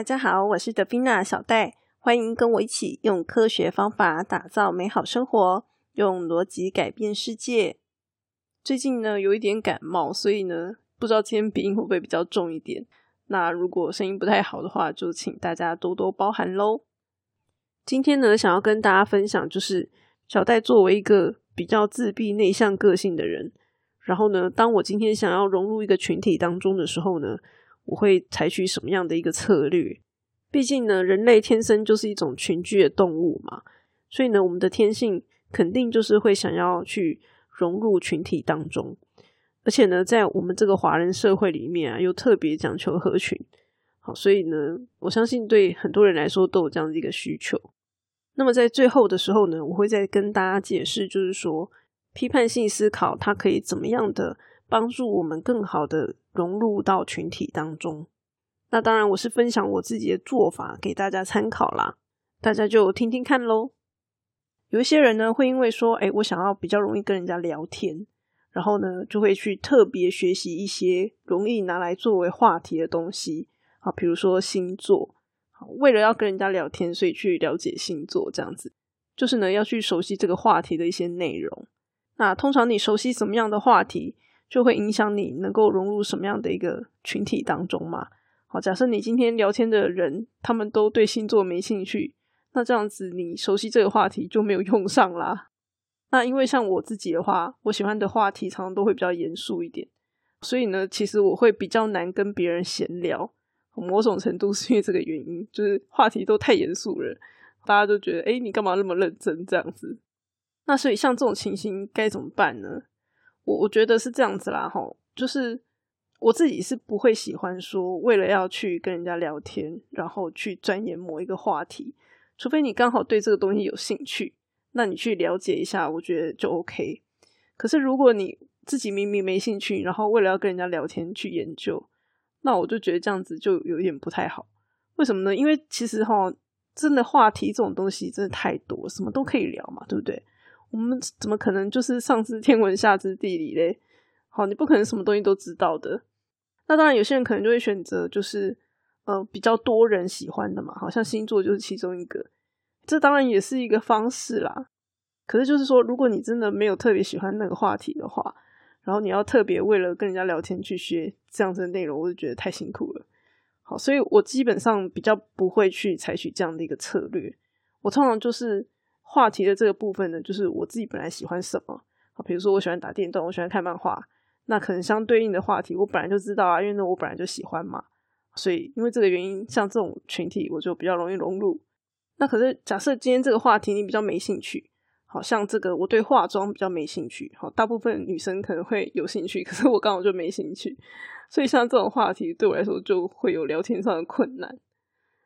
大家好，我是德宾娜小戴，欢迎跟我一起用科学方法打造美好生活，用逻辑改变世界。最近呢，有一点感冒，所以呢，不知道今天鼻音会不会比较重一点。那如果声音不太好的话，就请大家多多包涵喽。今天呢，想要跟大家分享，就是小戴作为一个比较自闭内向个性的人，然后呢，当我今天想要融入一个群体当中的时候呢。我会采取什么样的一个策略？毕竟呢，人类天生就是一种群居的动物嘛，所以呢，我们的天性肯定就是会想要去融入群体当中。而且呢，在我们这个华人社会里面啊，又特别讲求合群。好，所以呢，我相信对很多人来说都有这样的一个需求。那么在最后的时候呢，我会再跟大家解释，就是说批判性思考它可以怎么样的帮助我们更好的。融入到群体当中，那当然我是分享我自己的做法给大家参考啦，大家就听听看喽。有一些人呢会因为说，哎，我想要比较容易跟人家聊天，然后呢就会去特别学习一些容易拿来作为话题的东西啊，比如说星座，为了要跟人家聊天，所以去了解星座这样子，就是呢要去熟悉这个话题的一些内容。那通常你熟悉什么样的话题？就会影响你能够融入什么样的一个群体当中嘛？好，假设你今天聊天的人他们都对星座没兴趣，那这样子你熟悉这个话题就没有用上啦。那因为像我自己的话，我喜欢的话题常常都会比较严肃一点，所以呢，其实我会比较难跟别人闲聊。某种程度是因为这个原因，就是话题都太严肃了，大家都觉得哎，你干嘛那么认真这样子？那所以像这种情形该怎么办呢？我我觉得是这样子啦，吼，就是我自己是不会喜欢说为了要去跟人家聊天，然后去钻研某一个话题，除非你刚好对这个东西有兴趣，那你去了解一下，我觉得就 OK。可是如果你自己明明没兴趣，然后为了要跟人家聊天去研究，那我就觉得这样子就有点不太好。为什么呢？因为其实哈，真的话题这种东西真的太多，什么都可以聊嘛，对不对？我们怎么可能就是上知天文下知地理嘞？好，你不可能什么东西都知道的。那当然，有些人可能就会选择就是呃比较多人喜欢的嘛，好像星座就是其中一个。这当然也是一个方式啦。可是就是说，如果你真的没有特别喜欢那个话题的话，然后你要特别为了跟人家聊天去学这样子的内容，我就觉得太辛苦了。好，所以我基本上比较不会去采取这样的一个策略。我通常就是。话题的这个部分呢，就是我自己本来喜欢什么啊，比如说我喜欢打电动，我喜欢看漫画，那可能相对应的话题我本来就知道啊，因为呢我本来就喜欢嘛，所以因为这个原因，像这种群体我就比较容易融入。那可是假设今天这个话题你比较没兴趣，好像这个我对化妆比较没兴趣，好，大部分女生可能会有兴趣，可是我刚好就没兴趣，所以像这种话题对我来说就会有聊天上的困难。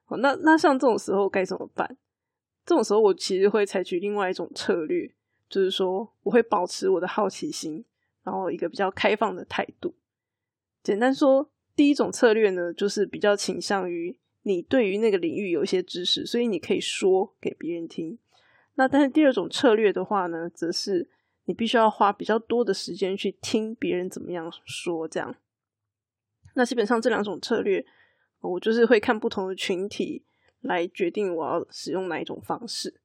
好，那那像这种时候该怎么办？这种时候，我其实会采取另外一种策略，就是说，我会保持我的好奇心，然后一个比较开放的态度。简单说，第一种策略呢，就是比较倾向于你对于那个领域有一些知识，所以你可以说给别人听。那但是第二种策略的话呢，则是你必须要花比较多的时间去听别人怎么样说。这样，那基本上这两种策略，我就是会看不同的群体。来决定我要使用哪一种方式。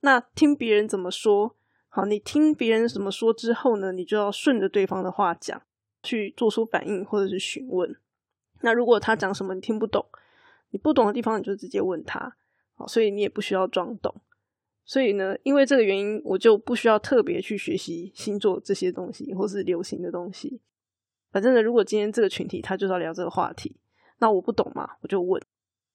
那听别人怎么说，好，你听别人怎么说之后呢，你就要顺着对方的话讲，去做出反应或者是询问。那如果他讲什么你听不懂，你不懂的地方你就直接问他，好，所以你也不需要装懂。所以呢，因为这个原因，我就不需要特别去学习星座这些东西或是流行的东西。反正呢，如果今天这个群体他就是要聊这个话题，那我不懂嘛，我就问。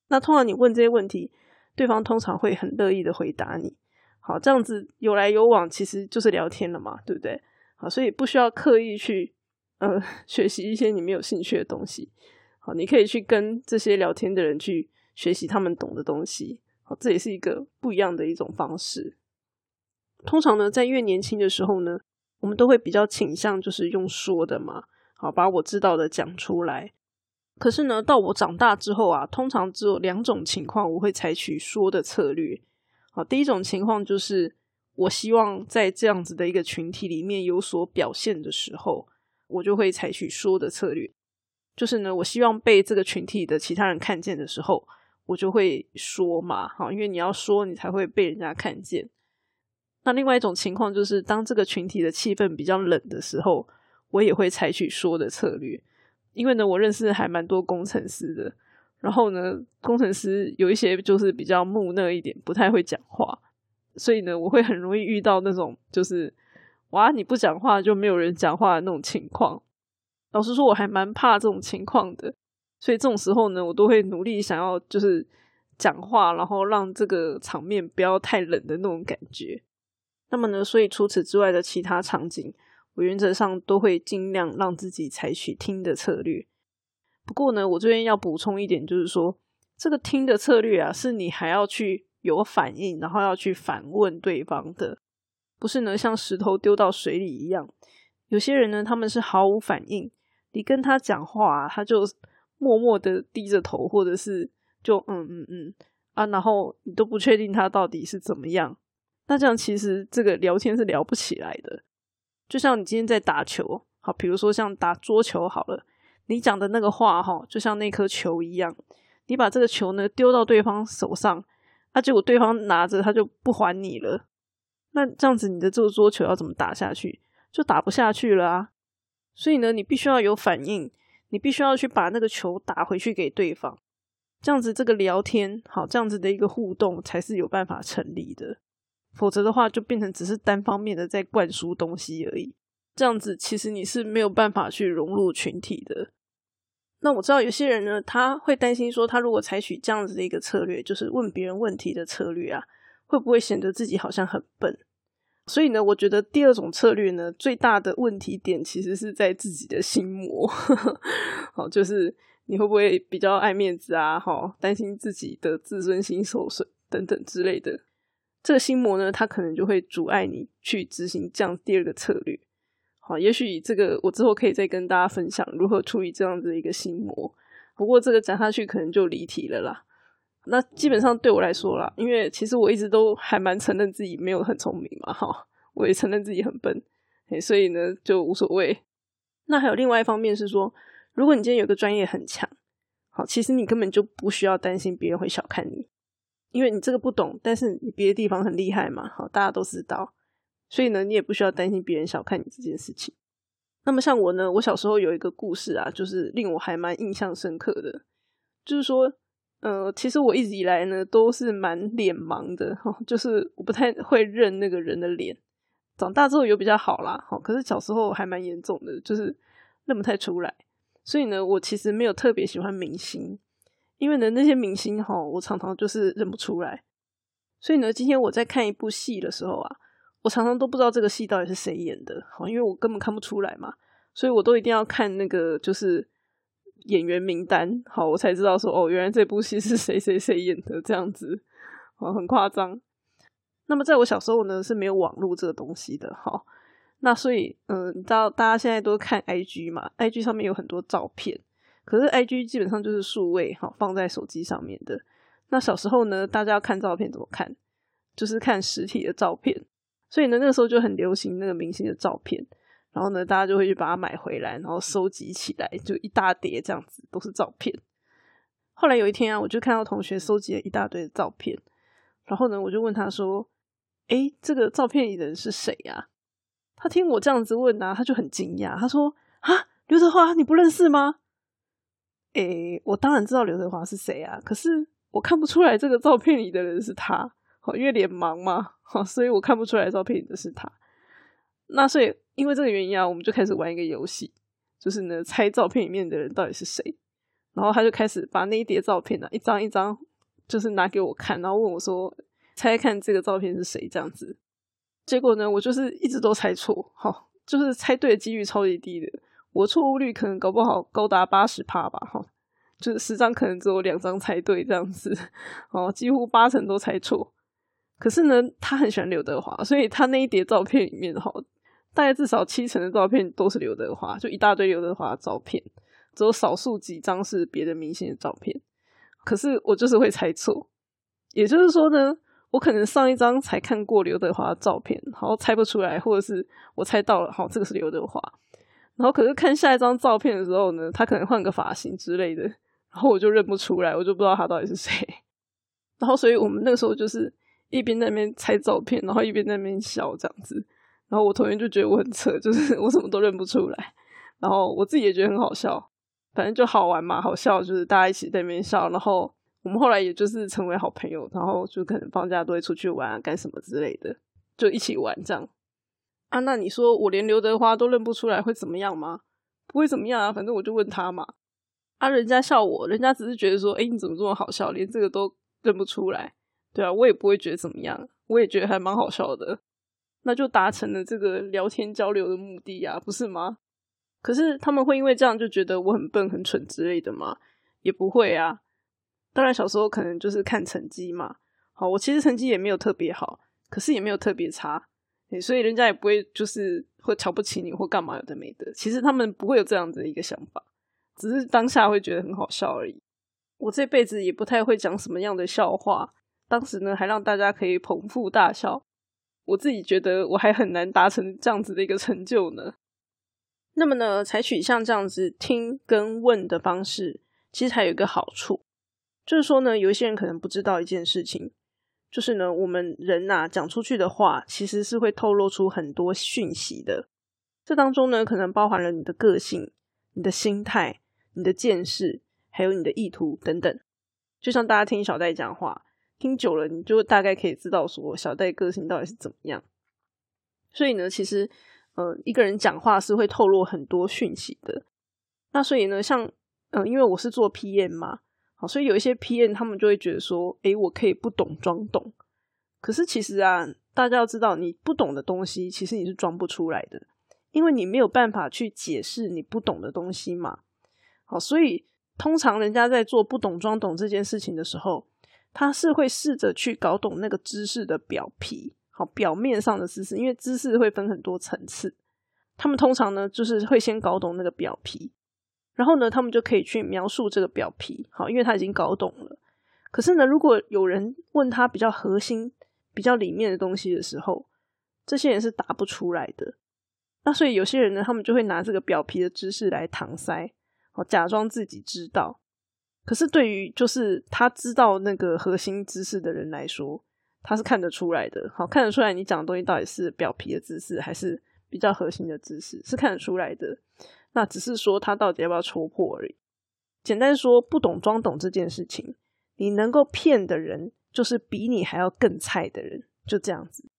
那通常你问这些问题，对方通常会很乐意的回答你。好，这样子有来有往，其实就是聊天了嘛，对不对？好，所以不需要刻意去呃 学习一些你没有兴趣的东西。好，你可以去跟这些聊天的人去学习他们懂的东西。好，这也是一个不一样的一种方式。通常呢，在越年轻的时候呢，我们都会比较倾向就是用说的嘛，好，把我知道的讲出来。可是呢，到我长大之后啊，通常只有两种情况我会采取说的策略。好，第一种情况就是我希望在这样子的一个群体里面有所表现的时候，我就会采取说的策略。就是呢，我希望被这个群体的其他人看见的时候，我就会说嘛，好，因为你要说，你才会被人家看见。那另外一种情况就是，当这个群体的气氛比较冷的时候，我也会采取说的策略。因为呢，我认识还蛮多工程师的，然后呢，工程师有一些就是比较木讷一点，不太会讲话，所以呢，我会很容易遇到那种就是哇，你不讲话就没有人讲话的那种情况。老实说，我还蛮怕这种情况的，所以这种时候呢，我都会努力想要就是讲话，然后让这个场面不要太冷的那种感觉。那么呢，所以除此之外的其他场景，我原则上都会尽量让自己采取听的策略。不过呢，我这边要补充一点，就是说这个听的策略啊，是你还要去有反应，然后要去反问对方的，不是呢像石头丢到水里一样。有些人呢，他们是毫无反应。你跟他讲话，他就默默的低着头，或者是就嗯嗯嗯啊，然后你都不确定他到底是怎么样。那这样其实这个聊天是聊不起来的。就像你今天在打球，好，比如说像打桌球好了，你讲的那个话哈，就像那颗球一样，你把这个球呢丢到对方手上，啊，结果对方拿着他就不还你了。那这样子你的这个桌球要怎么打下去？就打不下去了啊。所以呢，你必须要有反应，你必须要去把那个球打回去给对方，这样子这个聊天好，这样子的一个互动才是有办法成立的。否则的话，就变成只是单方面的在灌输东西而已。这样子其实你是没有办法去融入群体的。那我知道有些人呢，他会担心说，他如果采取这样子的一个策略，就是问别人问题的策略啊，会不会显得自己好像很笨？所以呢，我觉得第二种策略呢，最大的问题点其实是在自己的心魔。好，就是你会不会比较爱面子啊？哈，担心自己的自尊心受损等等之类的。这个心魔呢，它可能就会阻碍你去执行这样第二个策略。好，也许这个我之后可以再跟大家分享如何处理这样子的一个心魔。不过这个讲下去可能就离题了啦。那基本上对我来说啦，因为其实我一直都还蛮承认自己没有很聪明嘛，哈，我也承认自己很笨，所以呢就无所谓。那还有另外一方面是说，如果你今天有个专业很强，好，其实你根本就不需要担心别人会小看你，因为你这个不懂，但是你别的地方很厉害嘛，好，大家都知道，所以呢，你也不需要担心别人小看你这件事情。那么像我呢，我小时候有一个故事啊，就是令我还蛮印象深刻的，就是说。呃，其实我一直以来呢都是蛮脸盲的哈，就是我不太会认那个人的脸。长大之后有比较好啦，哈，可是小时候还蛮严重的，就是认不太出来。所以呢，我其实没有特别喜欢明星，因为呢那些明星哈，我常常就是认不出来。所以呢，今天我在看一部戏的时候啊，我常常都不知道这个戏到底是谁演的，好，因为我根本看不出来嘛，所以我都一定要看那个就是。演员名单，好，我才知道说哦，原来这部戏是谁谁谁演的这样子，哦，很夸张。那么在我小时候呢，是没有网络这个东西的，哈。那所以，嗯，你知道大家现在都看 IG 嘛？IG 上面有很多照片，可是 IG 基本上就是数位，哈，放在手机上面的。那小时候呢，大家要看照片怎么看？就是看实体的照片。所以呢，那个时候就很流行那个明星的照片。然后呢，大家就会去把它买回来，然后收集起来，就一大叠这样子，都是照片。后来有一天啊，我就看到同学收集了一大堆的照片，然后呢，我就问他说：“哎，这个照片里的人是谁呀？”他听我这样子问啊，他就很惊讶，他说：“啊，刘德华，你不认识吗？”诶，我当然知道刘德华是谁啊，可是我看不出来这个照片里的人是他，好，因为脸盲嘛，好，所以我看不出来照片里的是他。那所以。因为这个原因啊，我们就开始玩一个游戏，就是呢猜照片里面的人到底是谁。然后他就开始把那一叠照片呢，一张一张，就是拿给我看，然后问我说：“猜看这个照片是谁？”这样子。结果呢，我就是一直都猜错，哈，就是猜对的几率超级低的。我错误率可能搞不好高达八十帕吧，哈，就是十张可能只有两张猜对这样子，哦，几乎八成都猜错。可是呢，他很喜欢刘德华，所以他那一叠照片里面，哈。大概至少七成的照片都是刘德华，就一大堆刘德华的照片，只有少数几张是别的明星的照片。可是我就是会猜错，也就是说呢，我可能上一张才看过刘德华的照片，然后猜不出来，或者是我猜到了，好，这个是刘德华。然后可是看下一张照片的时候呢，他可能换个发型之类的，然后我就认不出来，我就不知道他到底是谁。然后所以我们那个时候就是一边在那边猜照片，然后一边在那边笑这样子。然后我同学就觉得我很扯，就是 我什么都认不出来。然后我自己也觉得很好笑，反正就好玩嘛，好笑就是大家一起在那边笑。然后我们后来也就是成为好朋友，然后就可能放假都会出去玩啊，干什么之类的，就一起玩这样。啊，那你说我连刘德华都认不出来会怎么样吗？不会怎么样啊，反正我就问他嘛。啊，人家笑我，人家只是觉得说，哎，你怎么这么好笑，连这个都认不出来？对啊，我也不会觉得怎么样，我也觉得还蛮好笑的。那就达成了这个聊天交流的目的呀，不是吗？可是他们会因为这样就觉得我很笨、很蠢之类的吗？也不会啊。当然小时候可能就是看成绩嘛。好，我其实成绩也没有特别好，可是也没有特别差，所以人家也不会就是会瞧不起你或干嘛有的没的。其实他们不会有这样子的一个想法，只是当下会觉得很好笑而已。我这辈子也不太会讲什么样的笑话，当时呢还让大家可以捧腹大笑。我自己觉得我还很难达成这样子的一个成就呢。那么呢，采取像这样子听跟问的方式，其实还有一个好处，就是说呢，有一些人可能不知道一件事情，就是呢，我们人呐讲出去的话，其实是会透露出很多讯息的。这当中呢，可能包含了你的个性、你的心态、你的见识，还有你的意图等等。就像大家听小戴讲话。听久了，你就大概可以知道说小戴个性到底是怎么样。所以呢，其实，呃，一个人讲话是会透露很多讯息的。那所以呢，像，嗯，因为我是做 PM 嘛，所以有一些 PM 他们就会觉得说，诶，我可以不懂装懂。可是其实啊，大家要知道，你不懂的东西，其实你是装不出来的，因为你没有办法去解释你不懂的东西嘛。好，所以通常人家在做不懂装懂这件事情的时候，他是会试着去搞懂那个知识的表皮，好表面上的知识，因为知识会分很多层次。他们通常呢，就是会先搞懂那个表皮，然后呢，他们就可以去描述这个表皮，好，因为他已经搞懂了。可是呢，如果有人问他比较核心、比较里面的东西的时候，这些人是答不出来的。那所以有些人呢，他们就会拿这个表皮的知识来搪塞，好，假装自己知道。可是对于就是他知道那个核心知识的人来说，他是看得出来的，好看得出来你讲的东西到底是表皮的知识还是比较核心的知识，是看得出来的。那只是说他到底要不要戳破而已。简单说，不懂装懂这件事情，你能够骗的人就是比你还要更菜的人，就这样子。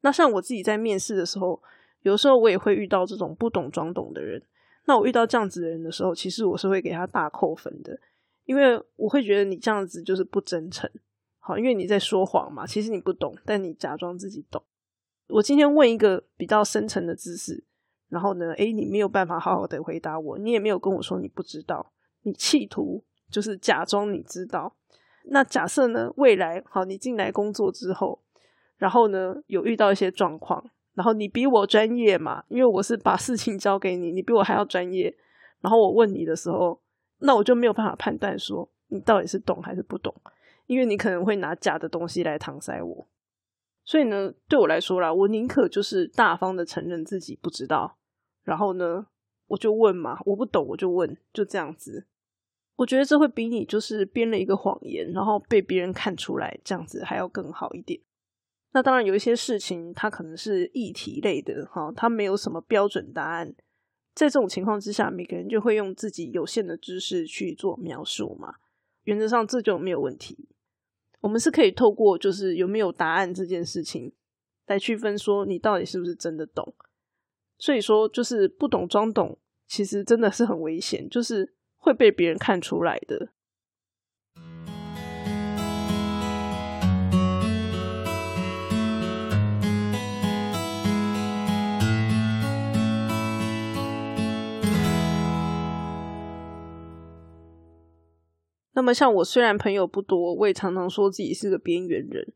那像我自己在面试的时候，有时候我也会遇到这种不懂装懂的人。那我遇到这样子的人的时候，其实我是会给他大扣分的。因为我会觉得你这样子就是不真诚，好，因为你在说谎嘛。其实你不懂，但你假装自己懂。我今天问一个比较深层的知识，然后呢，诶，你没有办法好好的回答我，你也没有跟我说你不知道，你企图就是假装你知道。那假设呢，未来好，你进来工作之后，然后呢，有遇到一些状况，然后你比我专业嘛，因为我是把事情交给你，你比我还要专业。然后我问你的时候。那我就没有办法判断说你到底是懂还是不懂，因为你可能会拿假的东西来搪塞我。所以呢，对我来说啦，我宁可就是大方的承认自己不知道，然后呢，我就问嘛，我不懂我就问，就这样子。我觉得这会比你就是编了一个谎言，然后被别人看出来这样子还要更好一点。那当然有一些事情，它可能是议题类的哈，它没有什么标准答案。在这种情况之下，每个人就会用自己有限的知识去做描述嘛。原则上这就没有问题。我们是可以透过就是有没有答案这件事情来区分说你到底是不是真的懂。所以说，就是不懂装懂，其实真的是很危险，就是会被别人看出来的。那么，像我虽然朋友不多，我也常常说自己是个边缘人。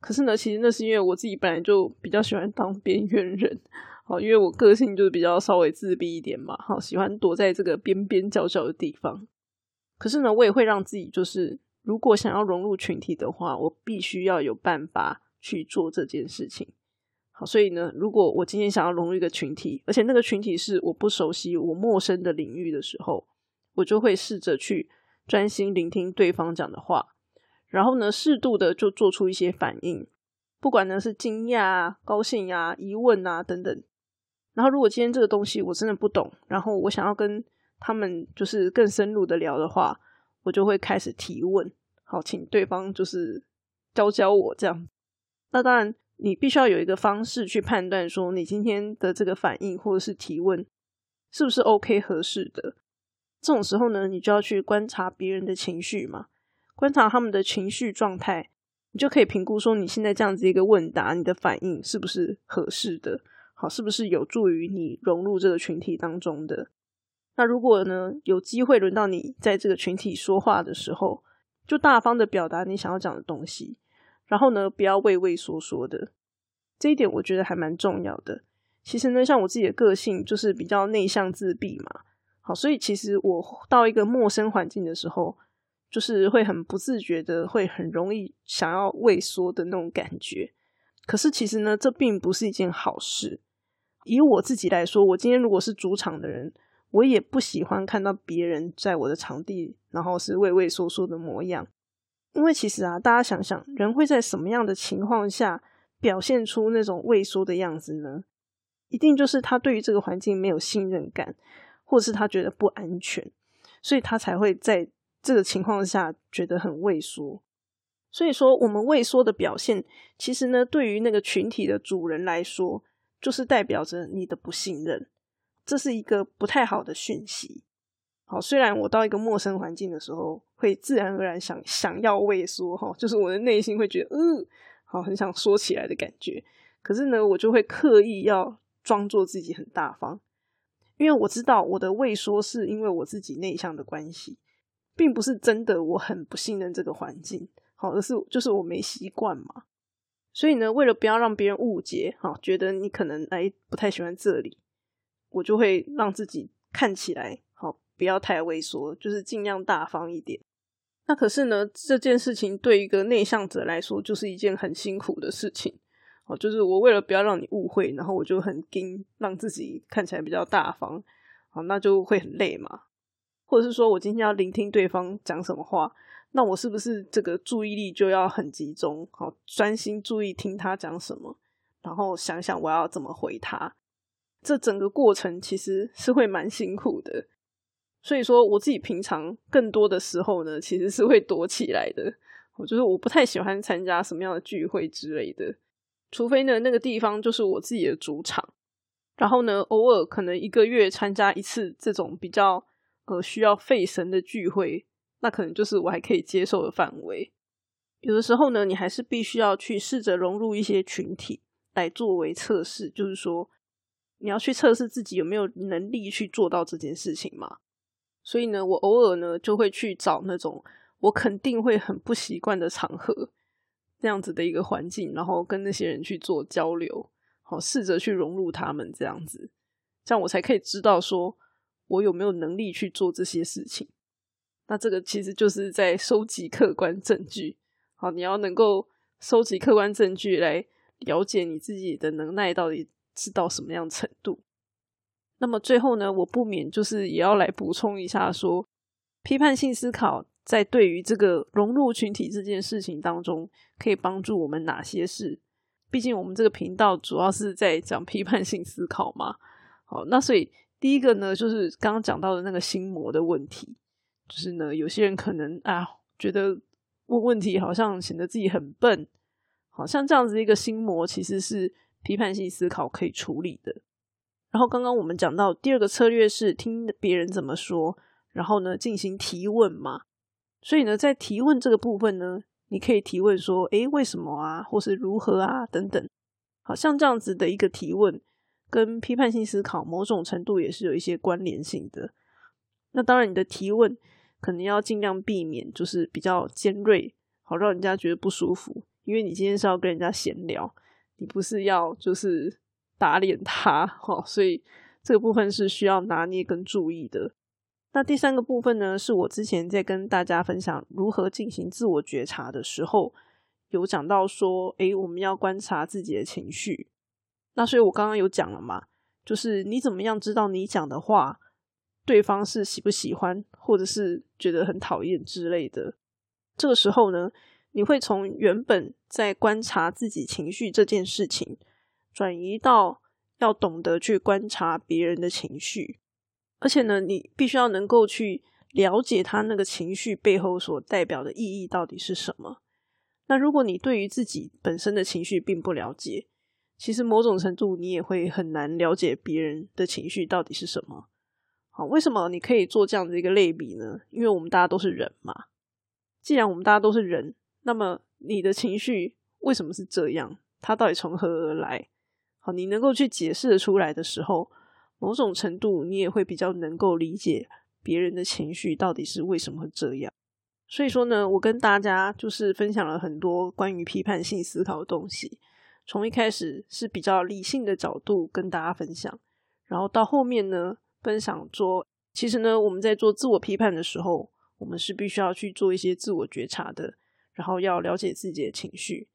可是呢，其实那是因为我自己本来就比较喜欢当边缘人，好，因为我个性就是比较稍微自闭一点嘛，好，喜欢躲在这个边边角角的地方。可是呢，我也会让自己就是，如果想要融入群体的话，我必须要有办法去做这件事情。好，所以呢，如果我今天想要融入一个群体，而且那个群体是我不熟悉、我陌生的领域的时候，我就会试着去专心聆听对方讲的话，然后呢，适度的就做出一些反应，不管呢是惊讶啊、高兴啊、疑问啊等等。然后，如果今天这个东西我真的不懂，然后我想要跟他们就是更深入的聊的话，我就会开始提问，好，请对方就是教教我这样。那当然。你必须要有一个方式去判断，说你今天的这个反应或者是提问是不是 OK 合适的。这种时候呢，你就要去观察别人的情绪嘛，观察他们的情绪状态，你就可以评估说你现在这样子一个问答，你的反应是不是合适的，好，是不是有助于你融入这个群体当中的。那如果呢，有机会轮到你在这个群体说话的时候，就大方的表达你想要讲的东西。然后呢，不要畏畏缩缩的，这一点我觉得还蛮重要的。其实呢，像我自己的个性就是比较内向自闭嘛，好，所以其实我到一个陌生环境的时候，就是会很不自觉的，会很容易想要畏缩的那种感觉。可是其实呢，这并不是一件好事。以我自己来说，我今天如果是主场的人，我也不喜欢看到别人在我的场地，然后是畏畏缩缩的模样。因为其实啊，大家想想，人会在什么样的情况下表现出那种畏缩的样子呢？一定就是他对于这个环境没有信任感，或是他觉得不安全，所以他才会在这个情况下觉得很畏缩。所以说，我们畏缩的表现，其实呢，对于那个群体的主人来说，就是代表着你的不信任，这是一个不太好的讯息。好，虽然我到一个陌生环境的时候，会自然而然想想要畏缩哈，就是我的内心会觉得，嗯，好，很想说起来的感觉。可是呢，我就会刻意要装作自己很大方，因为我知道我的畏缩是因为我自己内向的关系，并不是真的我很不信任这个环境，好，而是就是我没习惯嘛。所以呢，为了不要让别人误解，哈，觉得你可能哎不太喜欢这里，我就会让自己看起来好。不要太畏缩，就是尽量大方一点。那可是呢，这件事情对一个内向者来说，就是一件很辛苦的事情。哦，就是我为了不要让你误会，然后我就很盯，让自己看起来比较大方。好，那就会很累嘛。或者是说我今天要聆听对方讲什么话，那我是不是这个注意力就要很集中？好，专心注意听他讲什么，然后想想我要怎么回他。这整个过程其实是会蛮辛苦的。所以说，我自己平常更多的时候呢，其实是会躲起来的。我就是我不太喜欢参加什么样的聚会之类的，除非呢那个地方就是我自己的主场。然后呢，偶尔可能一个月参加一次这种比较呃需要费神的聚会，那可能就是我还可以接受的范围。有的时候呢，你还是必须要去试着融入一些群体来作为测试，就是说你要去测试自己有没有能力去做到这件事情嘛。所以呢，我偶尔呢就会去找那种我肯定会很不习惯的场合，这样子的一个环境，然后跟那些人去做交流，好试着去融入他们这样子，这样我才可以知道说我有没有能力去做这些事情。那这个其实就是在收集客观证据，好，你要能够收集客观证据来了解你自己的能耐到底是到什么样程度。那么最后呢，我不免就是也要来补充一下，说批判性思考在对于这个融入群体这件事情当中，可以帮助我们哪些事？毕竟我们这个频道主要是在讲批判性思考嘛。好，那所以第一个呢，就是刚刚讲到的那个心魔的问题，就是呢，有些人可能啊，觉得问问题好像显得自己很笨，好像这样子一个心魔，其实是批判性思考可以处理的。然后刚刚我们讲到第二个策略是听别人怎么说，然后呢进行提问嘛。所以呢，在提问这个部分呢，你可以提问说：“诶，为什么啊？或是如何啊？等等。”好像这样子的一个提问，跟批判性思考某种程度也是有一些关联性的。那当然，你的提问可能要尽量避免就是比较尖锐，好让人家觉得不舒服。因为你今天是要跟人家闲聊，你不是要就是。打脸他，哈，所以这个部分是需要拿捏跟注意的。那第三个部分呢，是我之前在跟大家分享如何进行自我觉察的时候，有讲到说，诶，我们要观察自己的情绪。那所以我刚刚有讲了嘛，就是你怎么样知道你讲的话，对方是喜不喜欢，或者是觉得很讨厌之类的。这个时候呢，你会从原本在观察自己情绪这件事情，转移到要懂得去观察别人的情绪，而且呢，你必须要能够去了解他那个情绪背后所代表的意义到底是什么。那如果你对于自己本身的情绪并不了解，其实某种程度你也会很难了解别人的情绪到底是什么。好，为什么你可以做这样的一个类比呢？因为我们大家都是人嘛。既然我们大家都是人，那么你的情绪为什么是这样？它到底从何而来？好，你能够去解释的出来的时候，某种程度你也会比较能够理解别人的情绪到底是为什么会这样。所以说呢，我跟大家就是分享了很多关于批判性思考的东西。从一开始是比较理性的角度跟大家分享，然后到后面呢，分享说，其实呢，我们在做自我批判的时候，我们是必须要去做一些自我觉察的，然后要了解自己的情绪。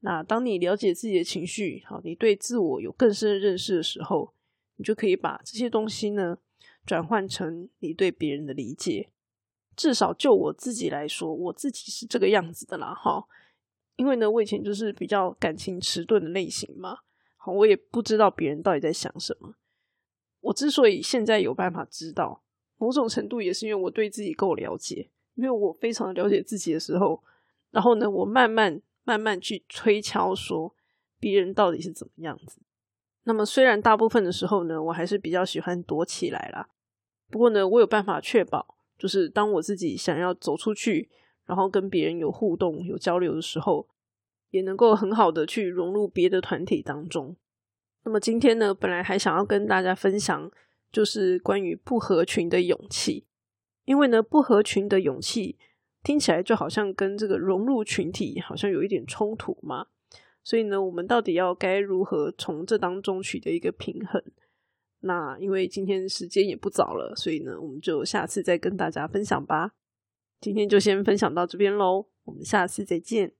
那当你了解自己的情绪，好，你对自我有更深的认识的时候，你就可以把这些东西呢，转换成你对别人的理解。至少就我自己来说，我自己是这个样子的啦，哈。因为呢，我以前就是比较感情迟钝的类型嘛，好，我也不知道别人到底在想什么。我之所以现在有办法知道，某种程度也是因为我对自己够了解。因为我非常了解自己的时候，然后呢，我慢慢慢慢去推敲说别人到底是怎么样子。那么虽然大部分的时候呢，我还是比较喜欢躲起来啦，不过呢，我有办法确保，就是当我自己想要走出去。然后跟别人有互动、有交流的时候，也能够很好的去融入别的团体当中。那么今天呢，本来还想要跟大家分享，就是关于不合群的勇气。因为呢，不合群的勇气听起来就好像跟这个融入群体好像有一点冲突嘛。所以呢，我们到底要该如何从这当中取得一个平衡？那因为今天时间也不早了，所以呢，我们就下次再跟大家分享吧。今天就先分享到这边喽，我们下次再见。